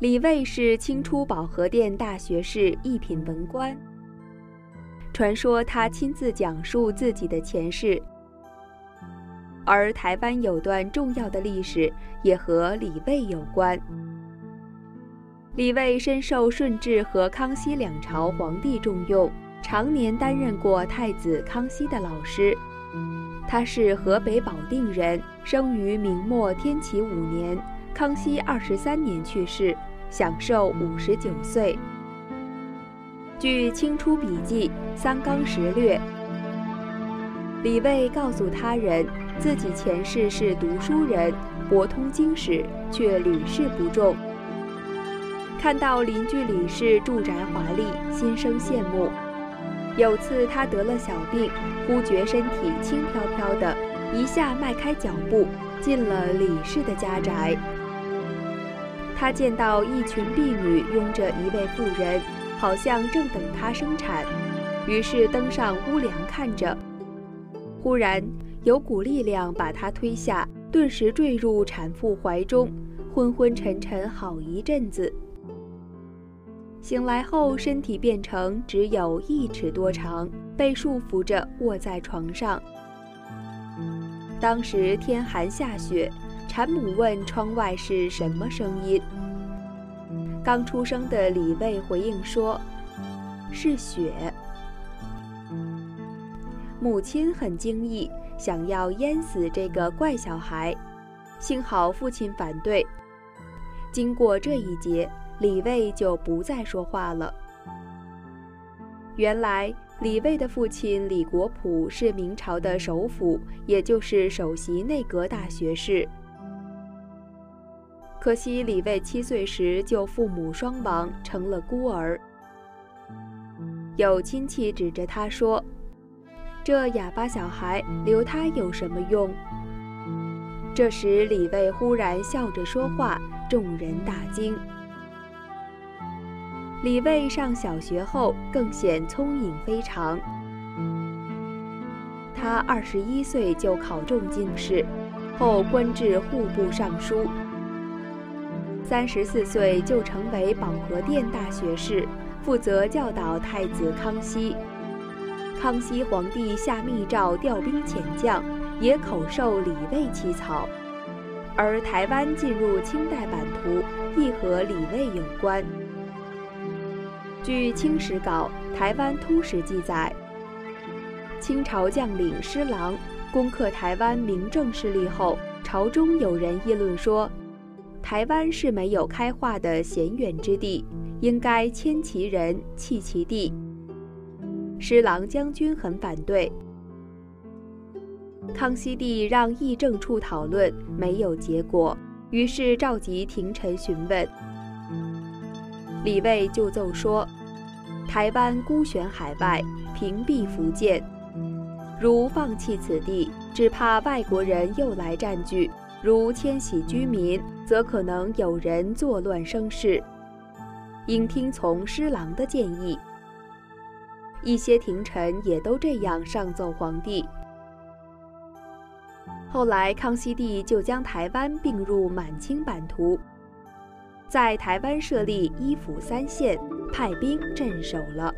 李卫是清初保和殿大学士一品文官。传说他亲自讲述自己的前世，而台湾有段重要的历史也和李卫有关。李卫深受顺治和康熙两朝皇帝重用，常年担任过太子康熙的老师。他是河北保定人，生于明末天启五年，康熙二十三年去世，享寿五十九岁。据《清初笔记·三纲实略》，李卫告诉他人，自己前世是读书人，博通经史，却屡试不中。看到邻居李氏住宅华丽，心生羡慕。有次他得了小病，忽觉身体轻飘飘的，一下迈开脚步进了李氏的家宅。他见到一群婢女拥着一位妇人。好像正等他生产，于是登上屋梁看着。忽然有股力量把他推下，顿时坠入产妇怀中，昏昏沉沉好一阵子。醒来后，身体变成只有一尺多长，被束缚着卧在床上。当时天寒下雪，产母问窗外是什么声音。刚出生的李卫回应说：“是雪。”母亲很惊异，想要淹死这个怪小孩，幸好父亲反对。经过这一劫，李卫就不再说话了。原来，李卫的父亲李国普是明朝的首辅，也就是首席内阁大学士。可惜李卫七岁时就父母双亡，成了孤儿。有亲戚指着他说：“这哑巴小孩留他有什么用？”这时李卫忽然笑着说话，众人大惊。李卫上小学后更显聪颖非常，他二十一岁就考中进士，后官至户部尚书。三十四岁就成为保和殿大学士，负责教导太子康熙。康熙皇帝下密诏调兵遣将，也口授李卫起草。而台湾进入清代版图，亦和李卫有关。据《清史稿·台湾通史》记载，清朝将领施琅攻克台湾明郑势力后，朝中有人议论说。台湾是没有开化的险远之地，应该迁其人弃其地。施琅将军很反对。康熙帝让议政处讨论，没有结果，于是召集廷臣询问。李卫就奏说：台湾孤悬海外，屏蔽福建，如放弃此地，只怕外国人又来占据。如迁徙居民，则可能有人作乱生事，应听从施琅的建议。一些廷臣也都这样上奏皇帝。后来，康熙帝就将台湾并入满清版图，在台湾设立一府三县，派兵镇守了。